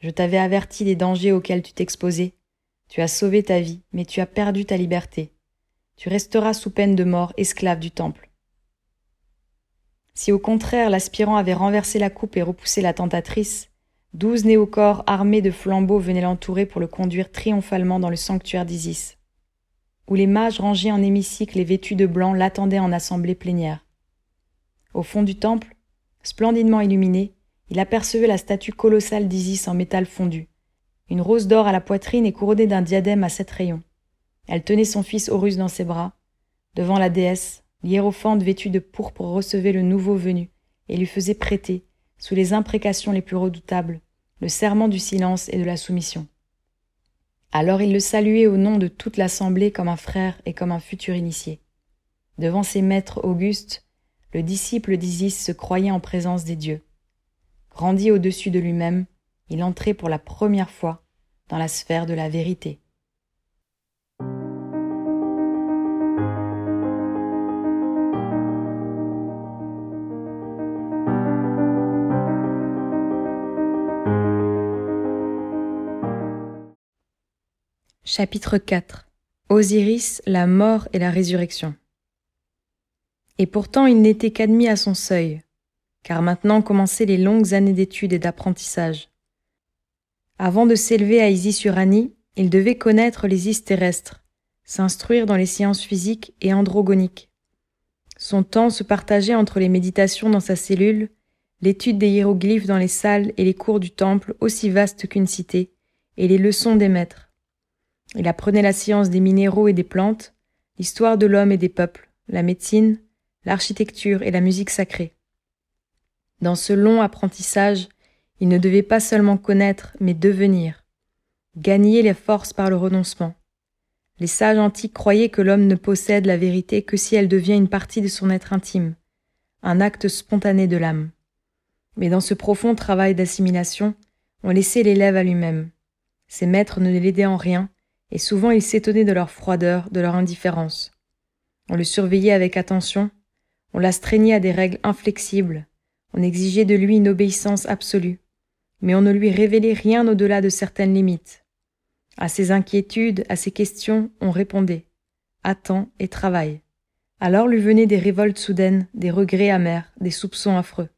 Je t'avais averti des dangers auxquels tu t'exposais. Tu as sauvé ta vie, mais tu as perdu ta liberté. Tu resteras sous peine de mort esclave du temple. Si au contraire l'aspirant avait renversé la coupe et repoussé la tentatrice, Douze néocorps armés de flambeaux venaient l'entourer pour le conduire triomphalement dans le sanctuaire d'Isis, où les mages rangés en hémicycle et vêtus de blanc l'attendaient en assemblée plénière. Au fond du temple, splendidement illuminé, il apercevait la statue colossale d'Isis en métal fondu, une rose d'or à la poitrine et couronnée d'un diadème à sept rayons. Elle tenait son fils Horus dans ses bras. Devant la déesse, l'hiérophante vêtue de pourpre recevait le nouveau venu et lui faisait prêter, sous les imprécations les plus redoutables, le serment du silence et de la soumission. Alors il le saluait au nom de toute l'assemblée comme un frère et comme un futur initié. Devant ses maîtres augustes, le disciple d'Isis se croyait en présence des dieux. Grandi au-dessus de lui-même, il entrait pour la première fois dans la sphère de la vérité. Chapitre 4 Osiris, la mort et la résurrection. Et pourtant il n'était qu'admis à son seuil, car maintenant commençaient les longues années d'études et d'apprentissage. Avant de s'élever à Isis-Uranie, il devait connaître les Is terrestres, s'instruire dans les sciences physiques et androgoniques. Son temps se partageait entre les méditations dans sa cellule, l'étude des hiéroglyphes dans les salles et les cours du temple aussi vastes qu'une cité, et les leçons des maîtres. Il apprenait la science des minéraux et des plantes, l'histoire de l'homme et des peuples, la médecine, l'architecture et la musique sacrée. Dans ce long apprentissage, il ne devait pas seulement connaître, mais devenir, gagner les forces par le renoncement. Les sages antiques croyaient que l'homme ne possède la vérité que si elle devient une partie de son être intime, un acte spontané de l'âme. Mais dans ce profond travail d'assimilation, on laissait l'élève à lui-même. Ses maîtres ne l'aidaient en rien, et souvent il s'étonnait de leur froideur, de leur indifférence. On le surveillait avec attention, on l'astreignait à des règles inflexibles, on exigeait de lui une obéissance absolue, mais on ne lui révélait rien au-delà de certaines limites. À ses inquiétudes, à ses questions, on répondait. Attends et travaille. Alors lui venaient des révoltes soudaines, des regrets amers, des soupçons affreux.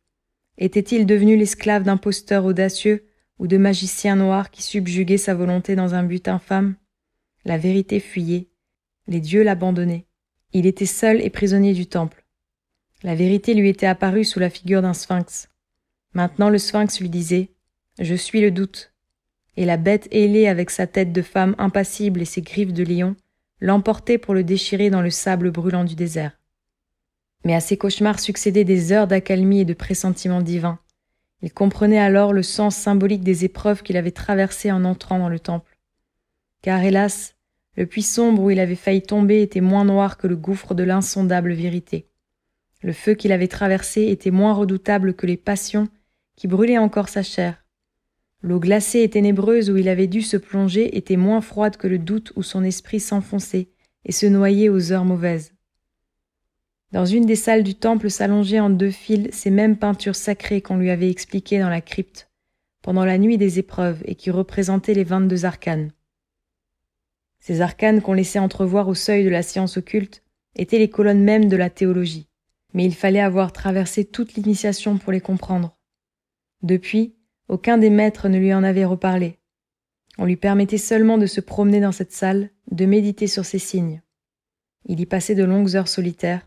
Était-il devenu l'esclave d'imposteurs audacieux ou de magiciens noirs qui subjuguaient sa volonté dans un but infâme? La vérité fuyait, les dieux l'abandonnaient. Il était seul et prisonnier du temple. La vérité lui était apparue sous la figure d'un sphinx. Maintenant le sphinx lui disait Je suis le doute. Et la bête ailée avec sa tête de femme impassible et ses griffes de lion l'emportaient pour le déchirer dans le sable brûlant du désert. Mais à ces cauchemars succédaient des heures d'accalmie et de pressentiments divins. Il comprenait alors le sens symbolique des épreuves qu'il avait traversées en entrant dans le temple. Car hélas, le puits sombre où il avait failli tomber était moins noir que le gouffre de l'insondable vérité. Le feu qu'il avait traversé était moins redoutable que les passions qui brûlaient encore sa chair. L'eau glacée et ténébreuse où il avait dû se plonger était moins froide que le doute où son esprit s'enfonçait et se noyait aux heures mauvaises. Dans une des salles du temple s'allongeaient en deux fils ces mêmes peintures sacrées qu'on lui avait expliquées dans la crypte, pendant la nuit des épreuves et qui représentaient les vingt-deux arcanes. Ces arcanes qu'on laissait entrevoir au seuil de la science occulte étaient les colonnes mêmes de la théologie, mais il fallait avoir traversé toute l'initiation pour les comprendre. Depuis, aucun des maîtres ne lui en avait reparlé. On lui permettait seulement de se promener dans cette salle, de méditer sur ces signes. Il y passait de longues heures solitaires,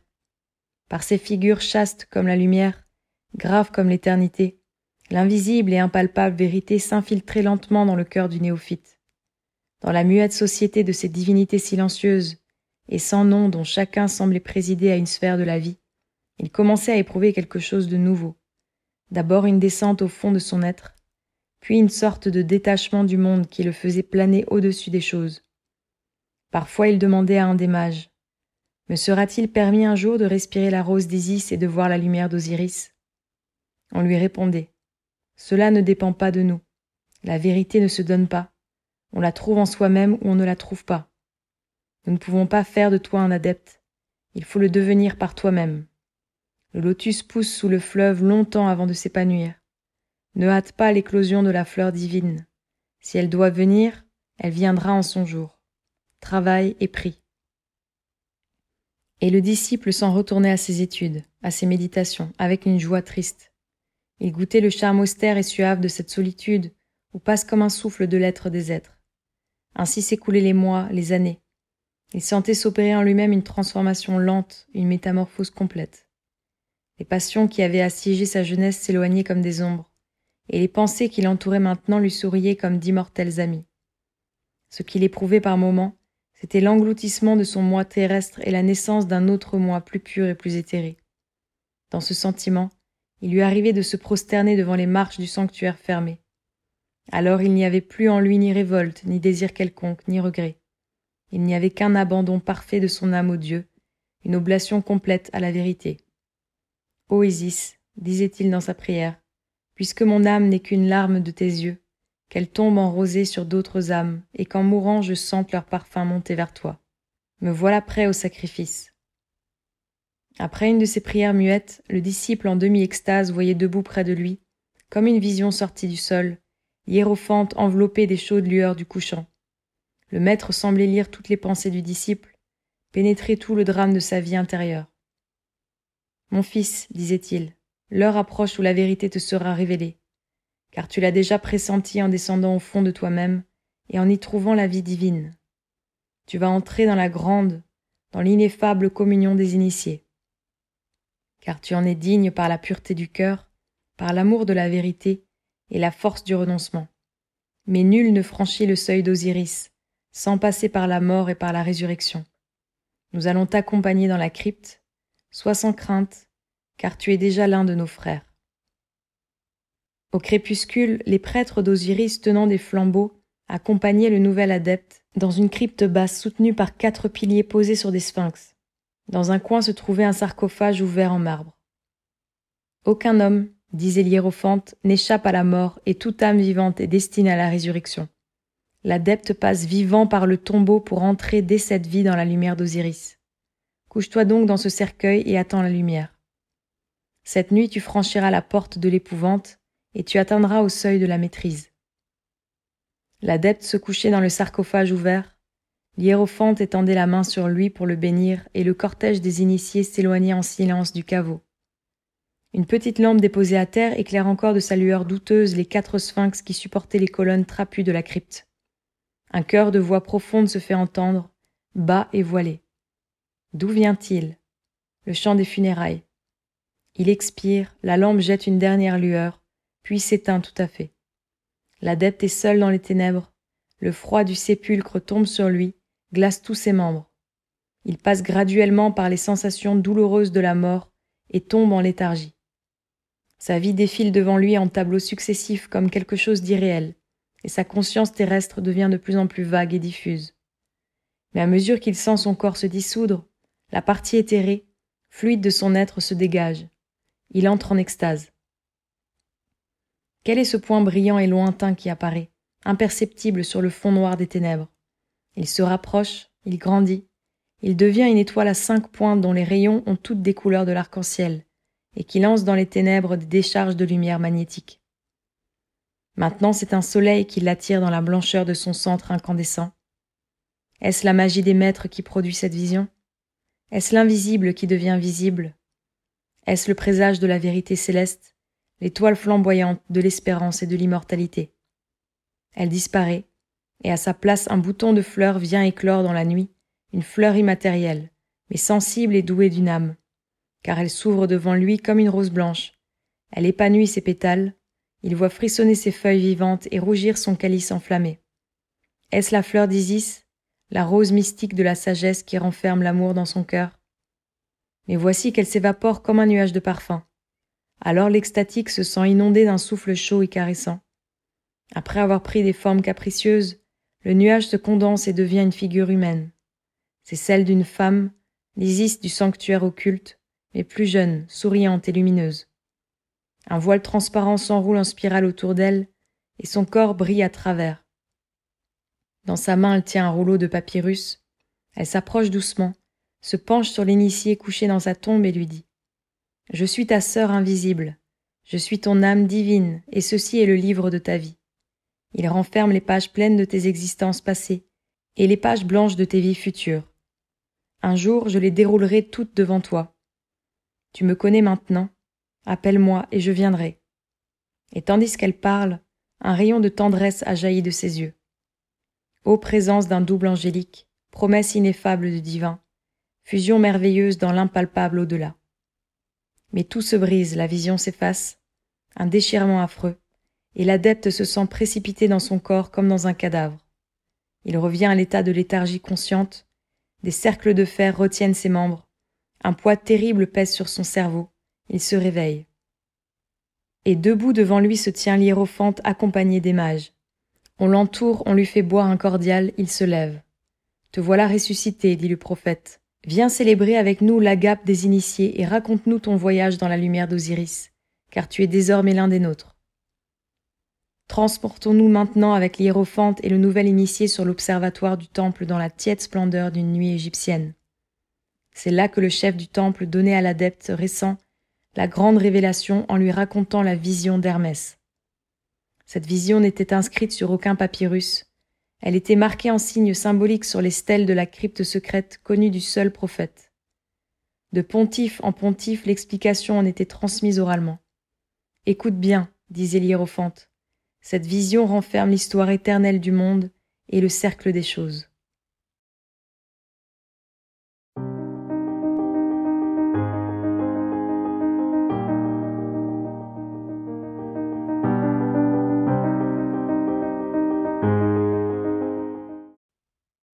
par ces figures chastes comme la lumière, graves comme l'éternité, l'invisible et impalpable vérité s'infiltrait lentement dans le cœur du néophyte. Dans la muette société de ces divinités silencieuses et sans nom dont chacun semblait présider à une sphère de la vie, il commençait à éprouver quelque chose de nouveau. D'abord une descente au fond de son être, puis une sorte de détachement du monde qui le faisait planer au-dessus des choses. Parfois il demandait à un des mages me sera-t-il permis un jour de respirer la rose d'Isis et de voir la lumière d'Osiris? On lui répondait Cela ne dépend pas de nous. La vérité ne se donne pas. On la trouve en soi-même ou on ne la trouve pas. Nous ne pouvons pas faire de toi un adepte. Il faut le devenir par toi-même. Le lotus pousse sous le fleuve longtemps avant de s'épanouir. Ne hâte pas l'éclosion de la fleur divine. Si elle doit venir, elle viendra en son jour. Travail et prie. Et le disciple s'en retournait à ses études, à ses méditations, avec une joie triste. Il goûtait le charme austère et suave de cette solitude où passe comme un souffle de l'être des êtres. Ainsi s'écoulaient les mois, les années. Il sentait s'opérer en lui-même une transformation lente, une métamorphose complète. Les passions qui avaient assiégé sa jeunesse s'éloignaient comme des ombres, et les pensées qui l'entouraient maintenant lui souriaient comme d'immortels amis. Ce qu'il éprouvait par moments, c'était l'engloutissement de son moi terrestre et la naissance d'un autre moi plus pur et plus éthéré. Dans ce sentiment, il lui arrivait de se prosterner devant les marches du sanctuaire fermé. Alors il n'y avait plus en lui ni révolte, ni désir quelconque, ni regret. Il n'y avait qu'un abandon parfait de son âme au Dieu, une oblation complète à la vérité. Ô Isis, disait-il dans sa prière, puisque mon âme n'est qu'une larme de tes yeux, qu'elle tombe en rosée sur d'autres âmes, et qu'en mourant je sente leur parfum monter vers toi. Me voilà prêt au sacrifice. Après une de ces prières muettes, le disciple en demi-extase voyait debout près de lui, comme une vision sortie du sol, hiérophante enveloppée des chaudes lueurs du couchant. Le maître semblait lire toutes les pensées du disciple, pénétrer tout le drame de sa vie intérieure. Mon fils, disait-il, l'heure approche où la vérité te sera révélée car tu l'as déjà pressenti en descendant au fond de toi-même et en y trouvant la vie divine. Tu vas entrer dans la grande, dans l'ineffable communion des initiés. Car tu en es digne par la pureté du cœur, par l'amour de la vérité et la force du renoncement. Mais nul ne franchit le seuil d'Osiris, sans passer par la mort et par la résurrection. Nous allons t'accompagner dans la crypte, sois sans crainte, car tu es déjà l'un de nos frères. Au crépuscule, les prêtres d'Osiris tenant des flambeaux accompagnaient le nouvel adepte dans une crypte basse soutenue par quatre piliers posés sur des sphinx. Dans un coin se trouvait un sarcophage ouvert en marbre. Aucun homme, disait l'hiérophante, n'échappe à la mort et toute âme vivante est destinée à la résurrection. L'adepte passe vivant par le tombeau pour entrer dès cette vie dans la lumière d'Osiris. Couche-toi donc dans ce cercueil et attends la lumière. Cette nuit tu franchiras la porte de l'épouvante et tu atteindras au seuil de la maîtrise. L'adepte se couchait dans le sarcophage ouvert, l'hiérophante étendait la main sur lui pour le bénir, et le cortège des initiés s'éloignait en silence du caveau. Une petite lampe déposée à terre éclaire encore de sa lueur douteuse les quatre sphinx qui supportaient les colonnes trapues de la crypte. Un chœur de voix profonde se fait entendre, bas et voilé. D'où vient-il? Le chant des funérailles. Il expire, la lampe jette une dernière lueur, puis s'éteint tout à fait. L'adepte est seul dans les ténèbres, le froid du sépulcre tombe sur lui, glace tous ses membres. Il passe graduellement par les sensations douloureuses de la mort et tombe en léthargie. Sa vie défile devant lui en tableaux successifs comme quelque chose d'irréel, et sa conscience terrestre devient de plus en plus vague et diffuse. Mais à mesure qu'il sent son corps se dissoudre, la partie éthérée, fluide de son être, se dégage. Il entre en extase. Quel est ce point brillant et lointain qui apparaît, imperceptible sur le fond noir des ténèbres? Il se rapproche, il grandit, il devient une étoile à cinq pointes dont les rayons ont toutes des couleurs de l'arc-en-ciel, et qui lance dans les ténèbres des décharges de lumière magnétique. Maintenant c'est un soleil qui l'attire dans la blancheur de son centre incandescent. Est-ce la magie des maîtres qui produit cette vision? Est-ce l'invisible qui devient visible? Est-ce le présage de la vérité céleste, l'étoile flamboyante de l'espérance et de l'immortalité? Elle disparaît, et à sa place un bouton de fleur vient éclore dans la nuit, une fleur immatérielle, mais sensible et douée d'une âme, car elle s'ouvre devant lui comme une rose blanche. Elle épanouit ses pétales, il voit frissonner ses feuilles vivantes et rougir son calice enflammé. Est-ce la fleur d'Isis, la rose mystique de la sagesse qui renferme l'amour dans son cœur Mais voici qu'elle s'évapore comme un nuage de parfum. Alors l'extatique se sent inondé d'un souffle chaud et caressant. Après avoir pris des formes capricieuses, le nuage se condense et devient une figure humaine. C'est celle d'une femme, l'Isis du sanctuaire occulte, mais plus jeune, souriante et lumineuse. Un voile transparent s'enroule en spirale autour d'elle, et son corps brille à travers. Dans sa main, elle tient un rouleau de papyrus. Elle s'approche doucement, se penche sur l'initié couché dans sa tombe et lui dit Je suis ta sœur invisible, je suis ton âme divine, et ceci est le livre de ta vie. Il renferme les pages pleines de tes existences passées et les pages blanches de tes vies futures. Un jour, je les déroulerai toutes devant toi. Tu me connais maintenant, Appelle-moi et je viendrai. Et tandis qu'elle parle, un rayon de tendresse a jailli de ses yeux. Ô présence d'un double angélique, promesse ineffable de divin, fusion merveilleuse dans l'impalpable au-delà. Mais tout se brise, la vision s'efface, un déchirement affreux, et l'adepte se sent précipité dans son corps comme dans un cadavre. Il revient à l'état de léthargie consciente, des cercles de fer retiennent ses membres, un poids terrible pèse sur son cerveau, il se réveille. Et debout devant lui se tient l'hiérophante accompagné des mages. On l'entoure, on lui fait boire un cordial, il se lève. Te voilà ressuscité, dit le prophète. Viens célébrer avec nous l'agape des initiés et raconte-nous ton voyage dans la lumière d'Osiris, car tu es désormais l'un des nôtres. Transportons-nous maintenant avec l'hiérophante et le nouvel initié sur l'observatoire du temple dans la tiède splendeur d'une nuit égyptienne. C'est là que le chef du temple donnait à l'adepte récent la grande révélation en lui racontant la vision d'Hermès. Cette vision n'était inscrite sur aucun papyrus. Elle était marquée en signes symboliques sur les stèles de la crypte secrète connue du seul prophète. De pontife en pontife, l'explication en était transmise oralement. Écoute bien, disait l'hiérophante. Cette vision renferme l'histoire éternelle du monde et le cercle des choses.